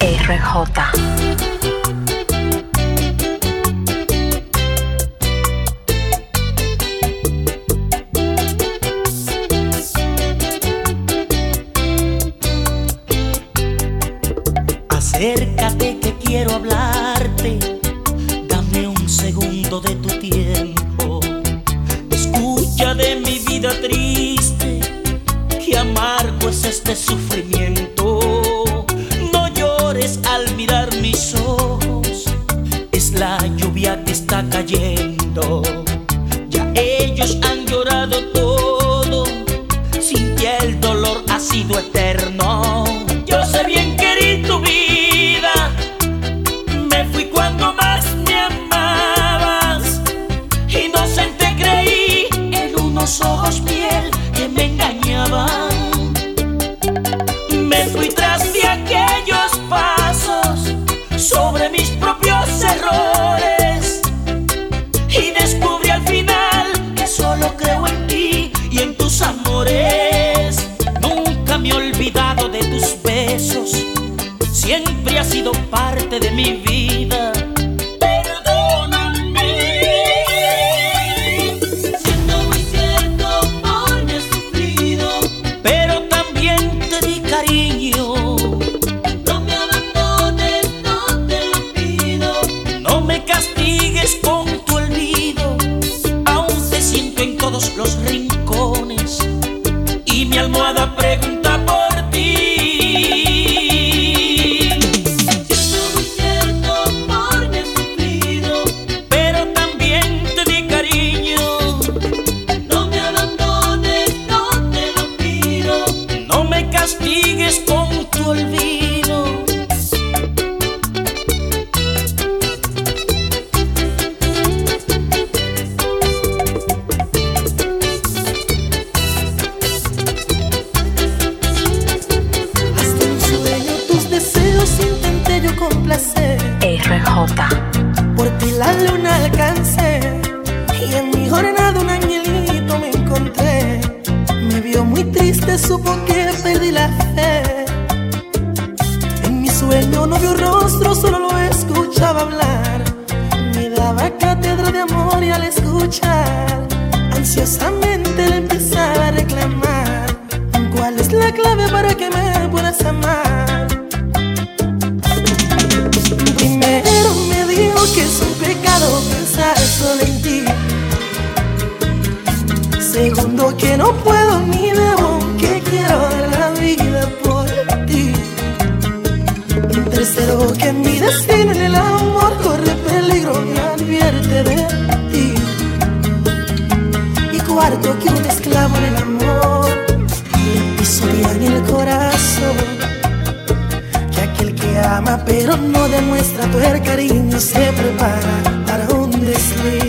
RJ. acqua e terra. porque no puedo ni debo que quiero dar la vida por ti. Tercero, que mi destino en el amor corre peligro, y advierte de ti. Y cuarto, que un esclavo en el amor le pisotea en el corazón. Que aquel que ama pero no demuestra tu cariño se prepara para un desliz.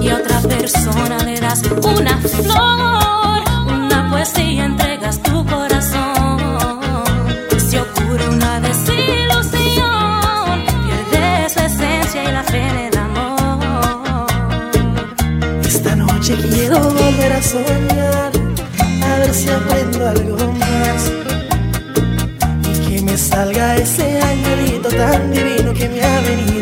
Y otra persona verás una flor, una poesía entregas tu corazón. Si ocurre una desilusión, pierdes esencia y la fe en el amor. Esta noche quiero volver a soñar, a ver si aprendo algo más salga ese angelito tan divino que me ha venido.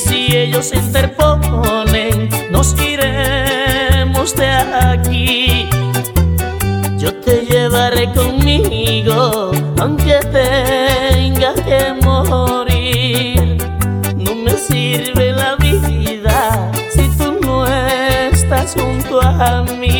si ellos se interponen, nos iremos de aquí. Yo te llevaré conmigo, aunque tenga que morir. No me sirve la vida si tú no estás junto a mí.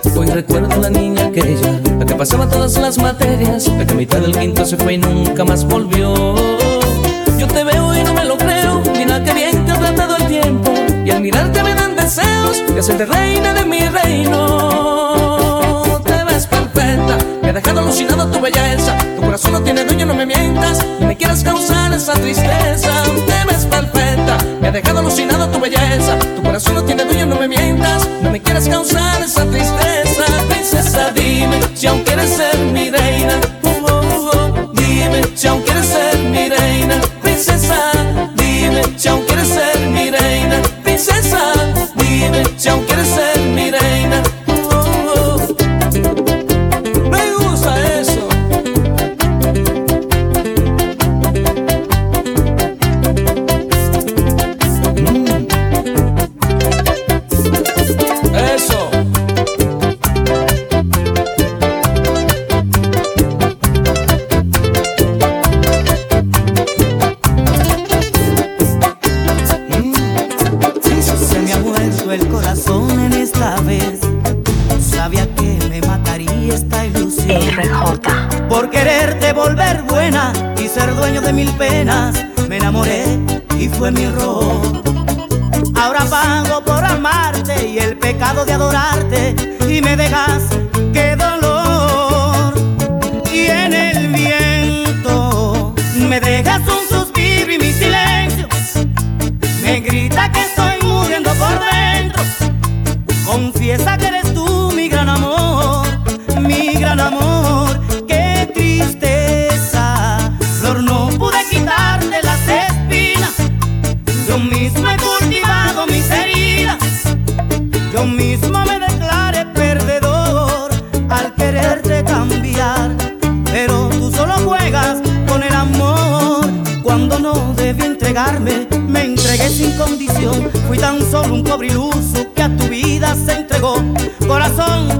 Hoy recuerdo a la niña aquella, la que pasaba todas las materias, la que a mitad del quinto se fue y nunca más volvió. Yo te veo y no me lo creo, mira qué bien te ha tratado el tiempo, y al mirarte me dan deseos de hacerte reina de mi reino. Te ves perfecta, me ha dejado alucinado tu belleza corazón no tiene dueño, no me mientas Ni me quieras causar esa tristeza Te ves perfecta, me ha dejado alucinado tu belleza Tu corazón no tiene dueño, no me mientas No me quieras causar esa tristeza dime si aún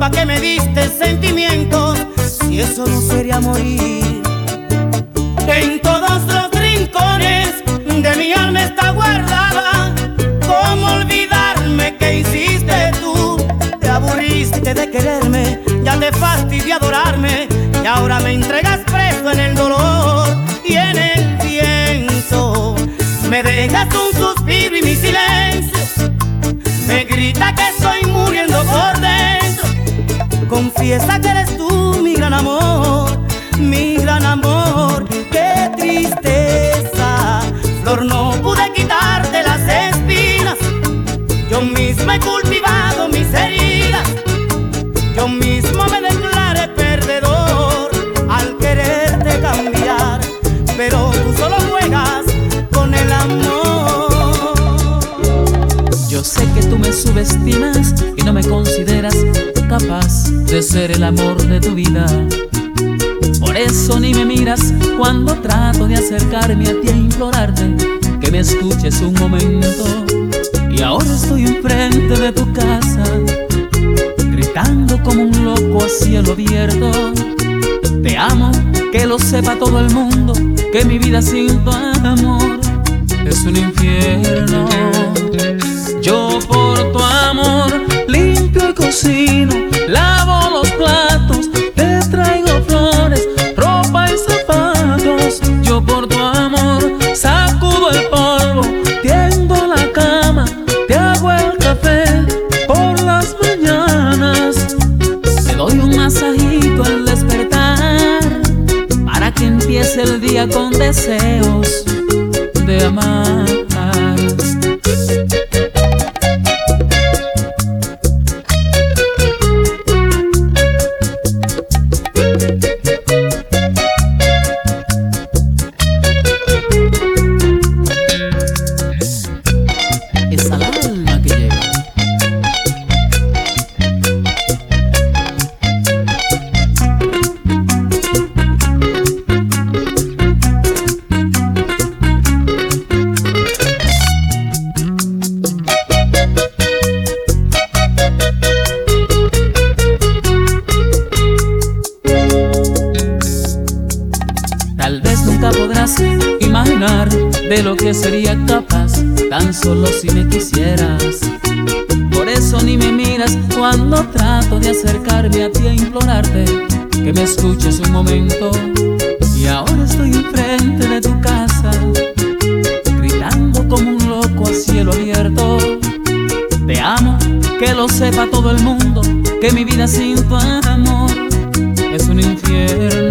pa' que me diste sentimientos, si eso no sería morir. En todos los rincones de mi alma está guardada, cómo olvidarme que hiciste tú. Te aburriste de quererme, ya te fastidia adorarme, y ahora me entregas preso en el dolor y en el pienso. Me dejas un suspiro y mi silencio me grita que Confiesa que eres tú mi gran amor, mi gran amor. Qué tristeza, Flor, no pude quitarte las espinas. Yo misma he cultivado mis heridas. Yo mismo me declaré perdedor al quererte cambiar. Pero tú solo juegas con el amor. Yo sé que tú me subestimas ser el amor de tu vida. Por eso ni me miras cuando trato de acercarme a ti a implorarte que me escuches un momento. Y ahora estoy enfrente de tu casa, gritando como un loco a cielo abierto. Te amo, que lo sepa todo el mundo, que mi vida sin tu amor es un infierno. Yo por tu amor lavo los platos, te traigo flores, ropa y zapatos. Yo por tu amor sacudo el polvo, tiendo la cama, te hago el café por las mañanas. Te doy un masajito al despertar para que empiece el día con deseos de amar. Sería capaz tan solo si me quisieras. Por eso ni me miras cuando trato de acercarme a ti a implorarte que me escuches un momento. Y ahora estoy enfrente de tu casa, gritando como un loco a cielo abierto. Te amo, que lo sepa todo el mundo, que mi vida sin tu amor es un infierno.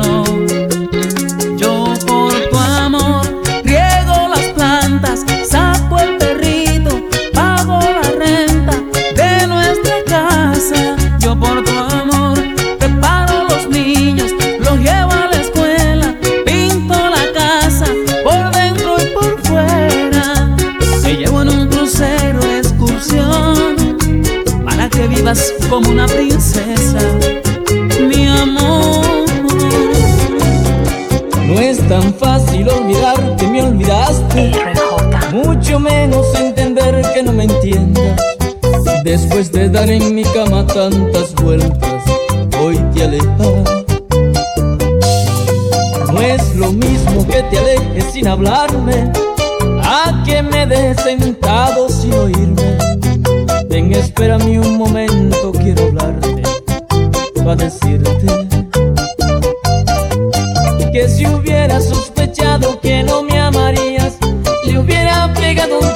Como una princesa, mi amor. No es tan fácil olvidar que me olvidaste, mucho menos entender que no me entiendas. Después de dar en mi cama tantas vueltas, hoy te alejas. No es lo mismo que te alejes sin hablarme, a que me dejes sentado sin oírme. Espérame un momento, quiero hablarte, para decirte que si hubiera sospechado que no me amarías, le hubiera pegado un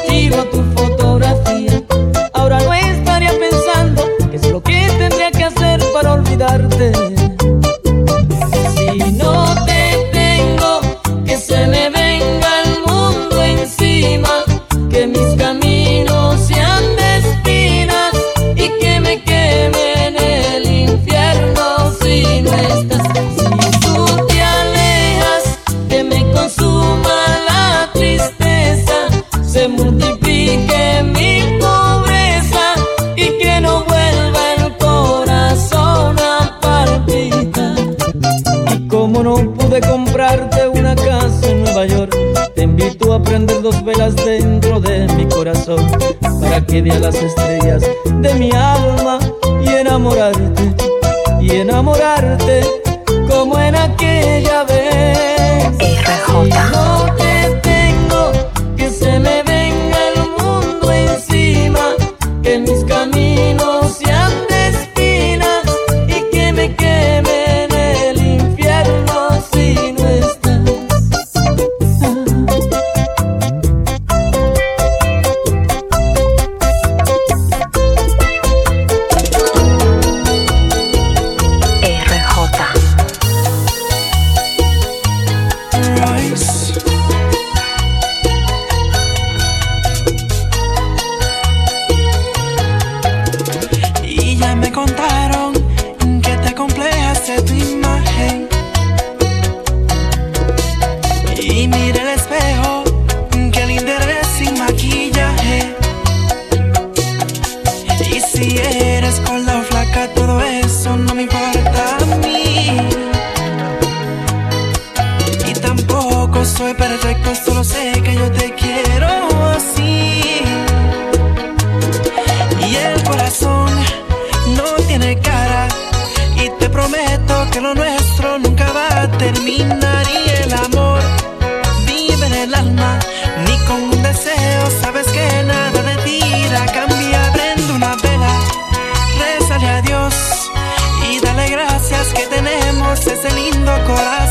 prender dos velas dentro de mi corazón para que veas las estrellas de mi alma y enamorarte, y enamorarte como en aquella vez. Y que lo nuestro nunca va a terminar. Y el amor vive en el alma, ni con un deseo. Sabes que nada de tira cambia. Prende una vela, rézale a Dios y dale gracias que tenemos ese lindo corazón.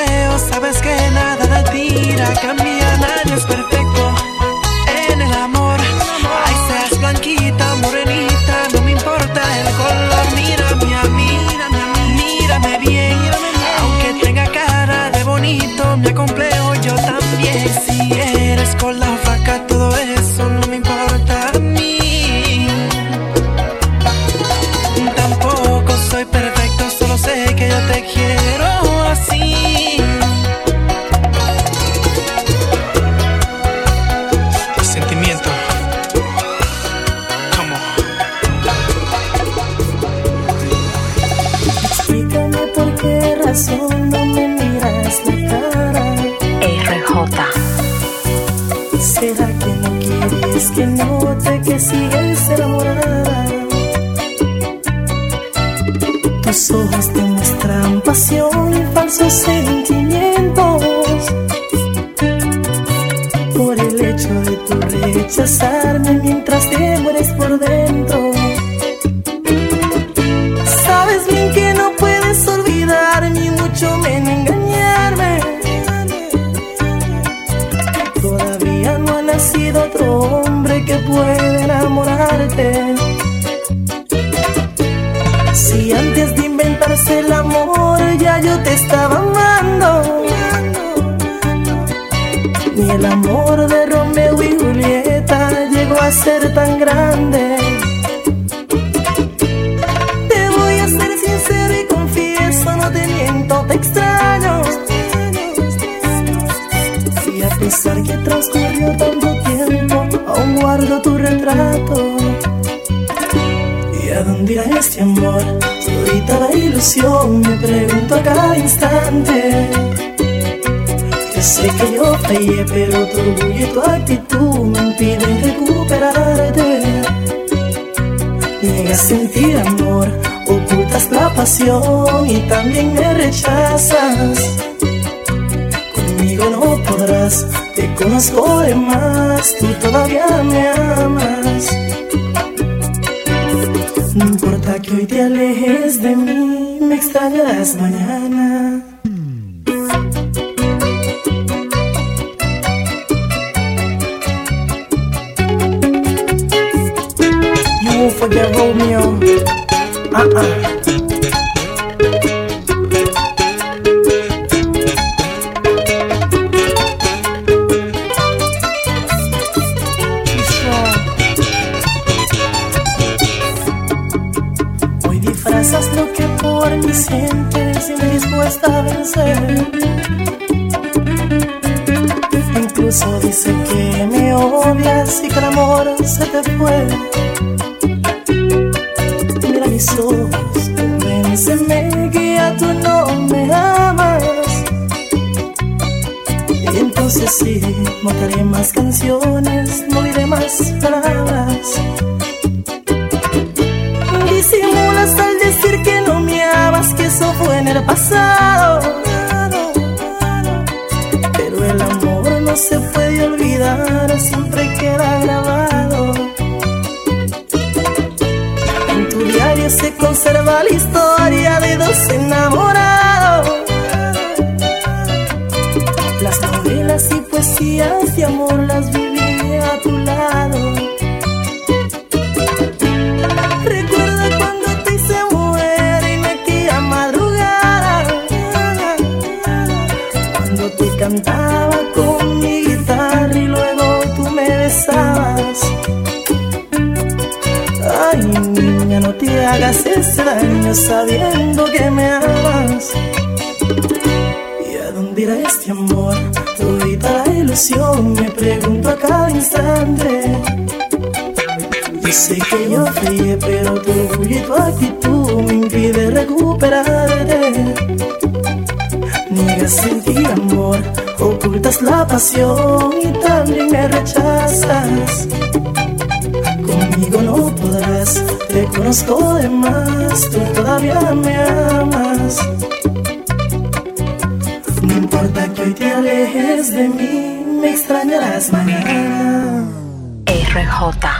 Deseo, sabes que nada de tira cambia. Nadie es perfecto que note que sigues enamorada? Tus ojos demuestran pasión y falsos sentimientos. Ser tan grande. Te voy a ser sincero y confieso, no te miento, te extraño. Y a pesar que transcurrió tanto tiempo, aún guardo tu retrato. ¿Y a dónde irá este amor? Todita la ilusión, me pregunto a cada instante. Yo sé que yo fallé, pero tu orgullo y tu actitud me impiden y también me rechazas. Conmigo no podrás, te conozco de más, tú todavía me amas. No importa que hoy te alejes de mí, me extrañarás mañana. You forget Romeo. Uh-uh. Incluso dice que me odias y que el amor se te fue. Sabiendo que me amas. ¿Y a dónde irá este amor? Todita la ilusión, me pregunto a cada instante. Yo sé que yo fallé, pero tu orgullo y tu actitud me impide recuperarte. Niegas sentir amor, ocultas la pasión y también me rechazas. Conozco de más, tú todavía me amas. No importa que hoy te alejes de mí, me extrañarás mañana. RJ.